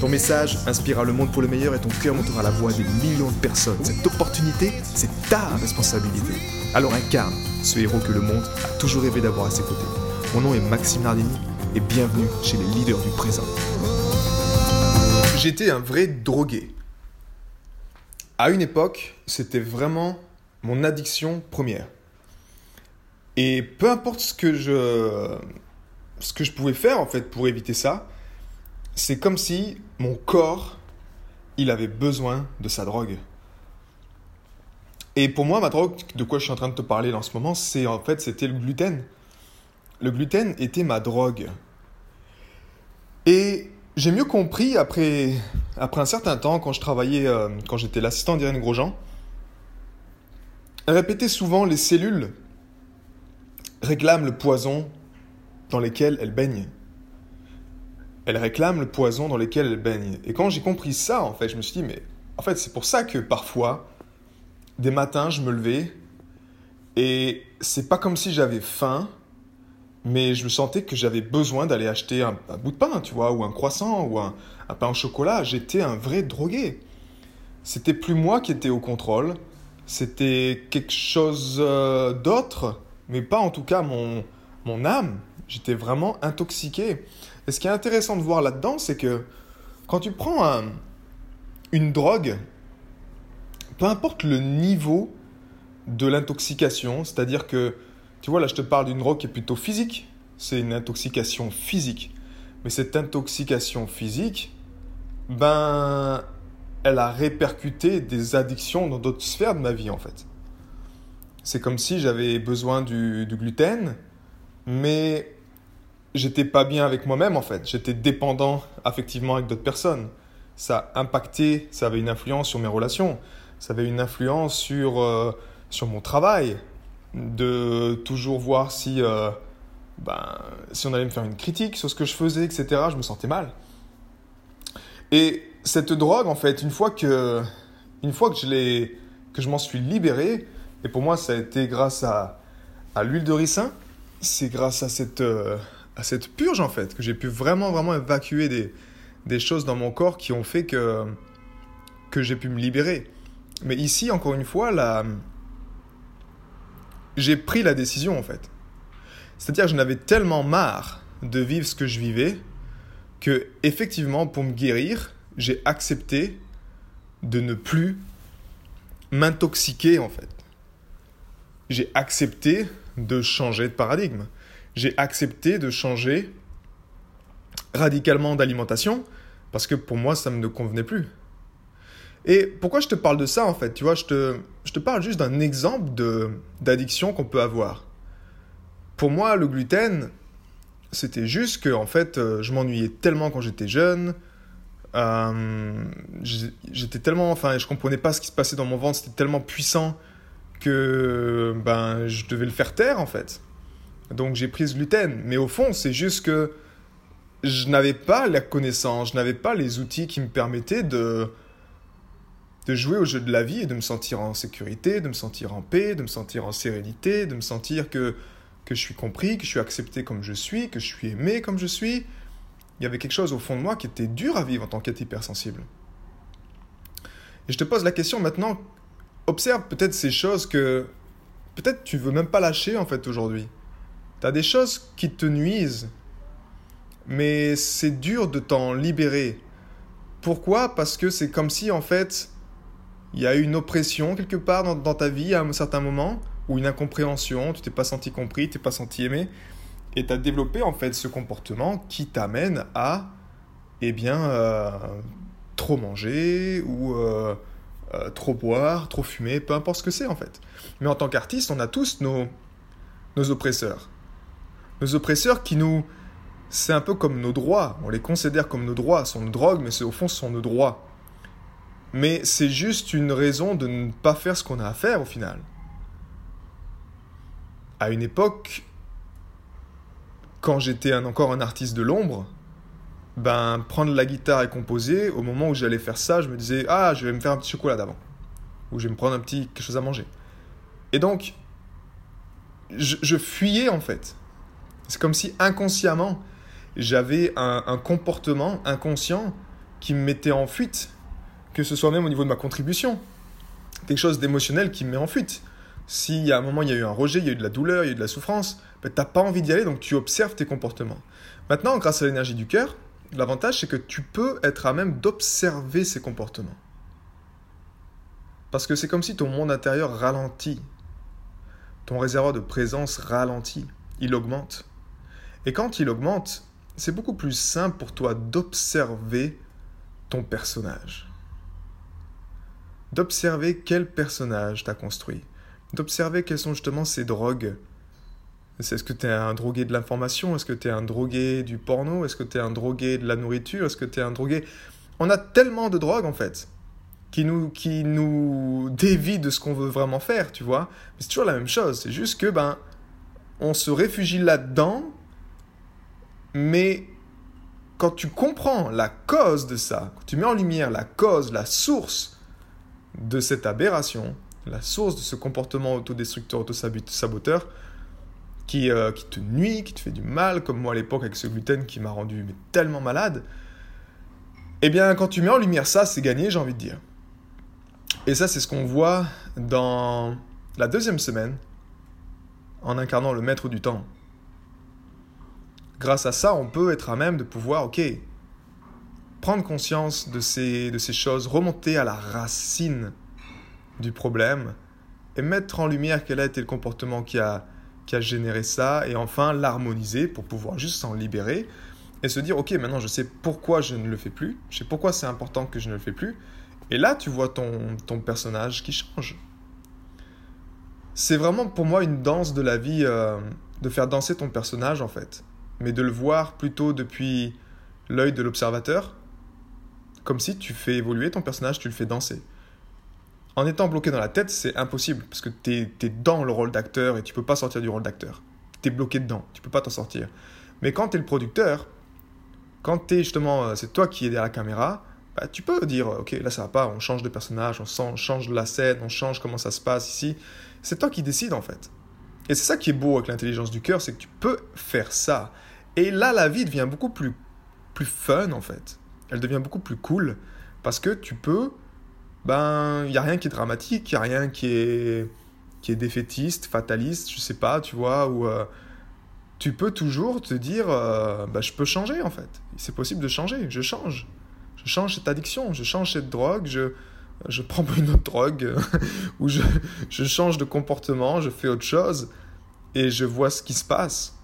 Ton message inspirera le monde pour le meilleur et ton cœur montera la voix des millions de personnes. Cette opportunité, c'est ta responsabilité. Alors incarne ce héros que le monde a toujours rêvé d'avoir à ses côtés. Mon nom est Maxime Nardini et bienvenue chez les leaders du présent. J'étais un vrai drogué. À une époque, c'était vraiment mon addiction première. Et peu importe ce que je ce que je pouvais faire en fait pour éviter ça, c'est comme si mon corps, il avait besoin de sa drogue. Et pour moi, ma drogue, de quoi je suis en train de te parler en ce moment, c'est en fait, c'était le gluten. Le gluten était ma drogue. Et j'ai mieux compris après, après un certain temps, quand je travaillais, euh, quand j'étais l'assistant d'Irène Grosjean, elle répétait souvent les cellules réclament le poison dans lequel elles baignent. Elle réclame le poison dans lequel elle baigne. Et quand j'ai compris ça, en fait, je me suis dit, mais en fait, c'est pour ça que parfois, des matins, je me levais et c'est pas comme si j'avais faim, mais je me sentais que j'avais besoin d'aller acheter un, bout de pain, tu vois, ou un croissant, ou un, pain au chocolat. J'étais un vrai drogué. C'était plus moi qui étais au contrôle, c'était quelque chose euh, d'autre, mais pas en tout cas mon, mon âme. J'étais vraiment intoxiqué. Et ce qui est intéressant de voir là-dedans, c'est que quand tu prends une drogue, peu importe le niveau de l'intoxication, c'est-à-dire que, tu vois, là je te parle d'une drogue qui est plutôt physique, c'est une intoxication physique. Mais cette intoxication physique, ben, elle a répercuté des addictions dans d'autres sphères de ma vie en fait. C'est comme si j'avais besoin du, du gluten, mais j'étais pas bien avec moi-même en fait. J'étais dépendant affectivement avec d'autres personnes. Ça impactait, ça avait une influence sur mes relations. Ça avait une influence sur, euh, sur mon travail. De toujours voir si, euh, ben, si on allait me faire une critique sur ce que je faisais, etc. Je me sentais mal. Et cette drogue, en fait, une fois que, une fois que je, que je m'en suis libéré, et pour moi, ça a été grâce à, à l'huile de ricin, c'est grâce à cette, euh, à cette purge en fait, que j'ai pu vraiment vraiment évacuer des, des choses dans mon corps qui ont fait que, que j'ai pu me libérer. Mais ici, encore une fois, là, j'ai pris la décision en fait. C'est-à-dire je n'avais tellement marre de vivre ce que je vivais que, effectivement, pour me guérir, j'ai accepté de ne plus m'intoxiquer en fait. J'ai accepté de changer de paradigme j'ai accepté de changer radicalement d'alimentation parce que pour moi, ça ne convenait plus. Et pourquoi je te parle de ça en fait? Tu vois, je te, je te parle juste d'un exemple d'addiction qu'on peut avoir. Pour moi, le gluten, c'était juste que en fait, euh, je m'ennuyais tellement quand j'étais jeune. Euh, j'étais tellement, enfin, je comprenais pas ce qui se passait dans mon ventre. C'était tellement puissant que ben, je devais le faire taire en fait. Donc j'ai pris ce gluten. Mais au fond, c'est juste que je n'avais pas la connaissance, je n'avais pas les outils qui me permettaient de, de jouer au jeu de la vie et de me sentir en sécurité, de me sentir en paix, de me sentir en sérénité, de me sentir que, que je suis compris, que je suis accepté comme je suis, que je suis aimé comme je suis. Il y avait quelque chose au fond de moi qui était dur à vivre en tant qu'être hypersensible. Et je te pose la question maintenant, observe peut-être ces choses que peut-être tu veux même pas lâcher en fait aujourd'hui. Tu as des choses qui te nuisent, mais c'est dur de t'en libérer. Pourquoi? Parce que c'est comme si en fait il y a eu une oppression quelque part dans, ta vie à un certain moment, ou une incompréhension, tu t'es pas senti compris, t'es pas senti aimé, et tu as développé en fait ce comportement qui t'amène à, eh bien, euh, trop manger ou euh, euh, trop boire, trop fumer, peu importe ce que c'est en fait. Mais en tant qu'artiste, on a tous nos, nos oppresseurs nos oppresseurs qui nous... C'est un peu comme nos droits, on les considère comme nos droits, sont nos drogues, mais au fond ce sont nos droits. mais c'est juste une raison de ne pas faire ce qu'on a à faire au final. À une époque, quand j'étais encore un artiste de l'ombre, ben prendre la guitare et composer, au moment où j'allais faire ça, je me disais ah je vais me faire un petit chocolat d'avant, ou je vais me prendre un petit quelque chose à manger. Et donc je, fuyais en fait. C'est comme si inconsciemment j'avais un, comportement inconscient qui me mettait en fuite que ce soit même au niveau de ma contribution. Quelque chose d'émotionnel qui me met en fuite. Si à un moment il y a eu un rejet, il y a eu de la douleur, il y a eu de la souffrance, ben, tu n'as pas envie d'y aller, donc tu observes tes comportements. Maintenant, grâce à l'énergie du cœur, l'avantage c'est que tu peux être à même d'observer ces comportements. Parce que c'est comme si ton monde intérieur ralentit. Ton réservoir de présence ralentit. Il augmente. Et quand il augmente, c'est beaucoup plus simple pour toi d'observer ton personnage d'observer quel personnage t'as construit, d'observer quelles sont justement ces drogues. Est-ce que tu es un drogué de l'information? Est-ce que tu es un drogué du porno? Est-ce que tu es un drogué de la nourriture? Est-ce que tu es un drogué... On a tellement de drogues en fait qui nous, qui nous dévient de ce qu'on veut vraiment faire, tu vois. Mais c'est toujours la même chose. C'est juste que, ben, on se réfugie là-dedans, mais quand tu comprends la cause de ça, quand tu mets en lumière la cause, la source de cette aberration, la source de ce comportement autodestructeur, autosaboteur, qui, euh, qui te nuit, qui te fait du mal, comme moi à l'époque avec ce gluten qui m'a rendu tellement malade, eh bien, quand tu mets en lumière ça, c'est gagné, j'ai envie de dire. Et ça, c'est ce qu'on voit dans la deuxième semaine, en incarnant le maître du temps. Grâce à ça, on peut être à même de pouvoir, ok, prendre conscience de ces, de ces choses, remonter à la racine du problème et mettre en lumière quel a été le comportement qui a, qui a généré ça et enfin l'harmoniser pour pouvoir juste s'en libérer et se dire ok maintenant je sais pourquoi je ne le fais plus, je sais pourquoi c'est important que je ne le fais plus et là tu vois ton, ton personnage qui change. C'est vraiment pour moi une danse de la vie euh, de faire danser ton personnage en fait, mais de le voir plutôt depuis l'œil de l'observateur comme si tu fais évoluer ton personnage, tu le fais danser. En étant bloqué dans la tête, c'est impossible, parce que tu es, dans le rôle d'acteur et tu peux pas sortir du rôle d'acteur. Tu es bloqué dedans, tu peux pas t'en sortir. Mais quand tu es le producteur, quand tu es justement, euh, c'est toi qui es derrière la caméra, bah, tu peux dire, ok, là ça va pas, on change de personnage, on change la scène, on change comment ça se passe ici. C'est toi qui décides en fait. Et c'est ça qui est beau avec l'intelligence du cœur, c'est que tu peux faire ça. Et là, la vie devient beaucoup plus, plus fun en fait elle devient beaucoup plus cool parce que tu peux, ben, il n'y a rien qui est dramatique, il n'y a rien qui est, qui est défaitiste, fataliste, je sais pas, tu vois, ou euh, tu peux toujours te dire, euh, ben, je peux changer en fait. C'est possible de changer, je change. Je change cette addiction, je change cette drogue, je, je prends une autre drogue, ou je, je change de comportement, je fais autre chose, et je vois ce qui se passe.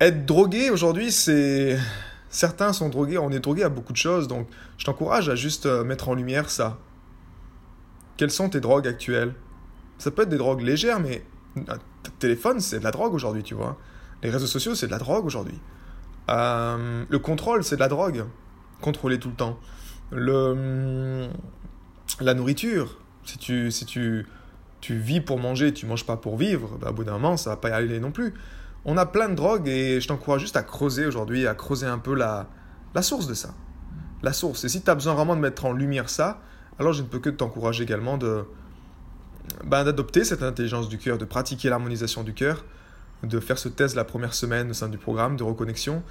Être drogué aujourd'hui, c'est Certains sont drogués, on est drogué à beaucoup de choses, donc je t'encourage à juste euh, mettre en lumière ça. Quelles sont tes drogues actuelles? Ça peut être des drogues légères, mais un téléphone, c'est de la drogue aujourd'hui, tu vois. Les réseaux sociaux, c'est de la drogue aujourd'hui. Euh, le contrôle, c'est de la drogue. Contrôler tout le temps. Le, la nourriture, si tu, si tu, tu vis pour manger, tu manges pas pour vivre, bah, au bout d'un moment, ça va pas y aller non plus. On a plein de drogues et je t'encourage juste à creuser aujourd'hui, à creuser un peu la, la source de ça. La source. Et si tu as besoin vraiment de mettre en lumière ça, alors je ne peux que t'encourager également de ben, d'adopter cette intelligence du cœur, de pratiquer l'harmonisation du cœur, de faire ce test la première semaine au sein du programme de reconnexion,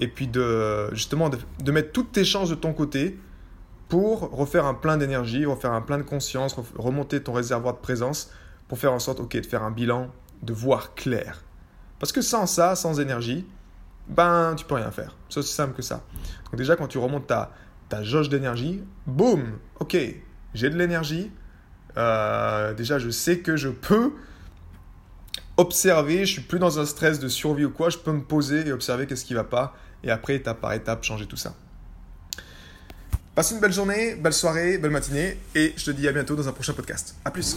et puis de justement de, de mettre toutes tes chances de ton côté pour refaire un plein d'énergie, refaire un plein de conscience, remonter ton réservoir de présence pour faire en sorte, ok, de faire un bilan, de voir clair. Parce que sans ça, sans énergie, ben tu peux rien faire. C'est aussi simple que ça. Donc déjà quand tu remontes ta, ta jauge d'énergie, boum, ok, j'ai de l'énergie. Euh, déjà je sais que je peux observer, je suis plus dans un stress de survie ou quoi, je peux me poser et observer qu'est-ce qui va pas et après étape par étape changer tout ça. Passe une belle journée, belle soirée, belle matinée et je te dis à bientôt dans un prochain podcast. A plus.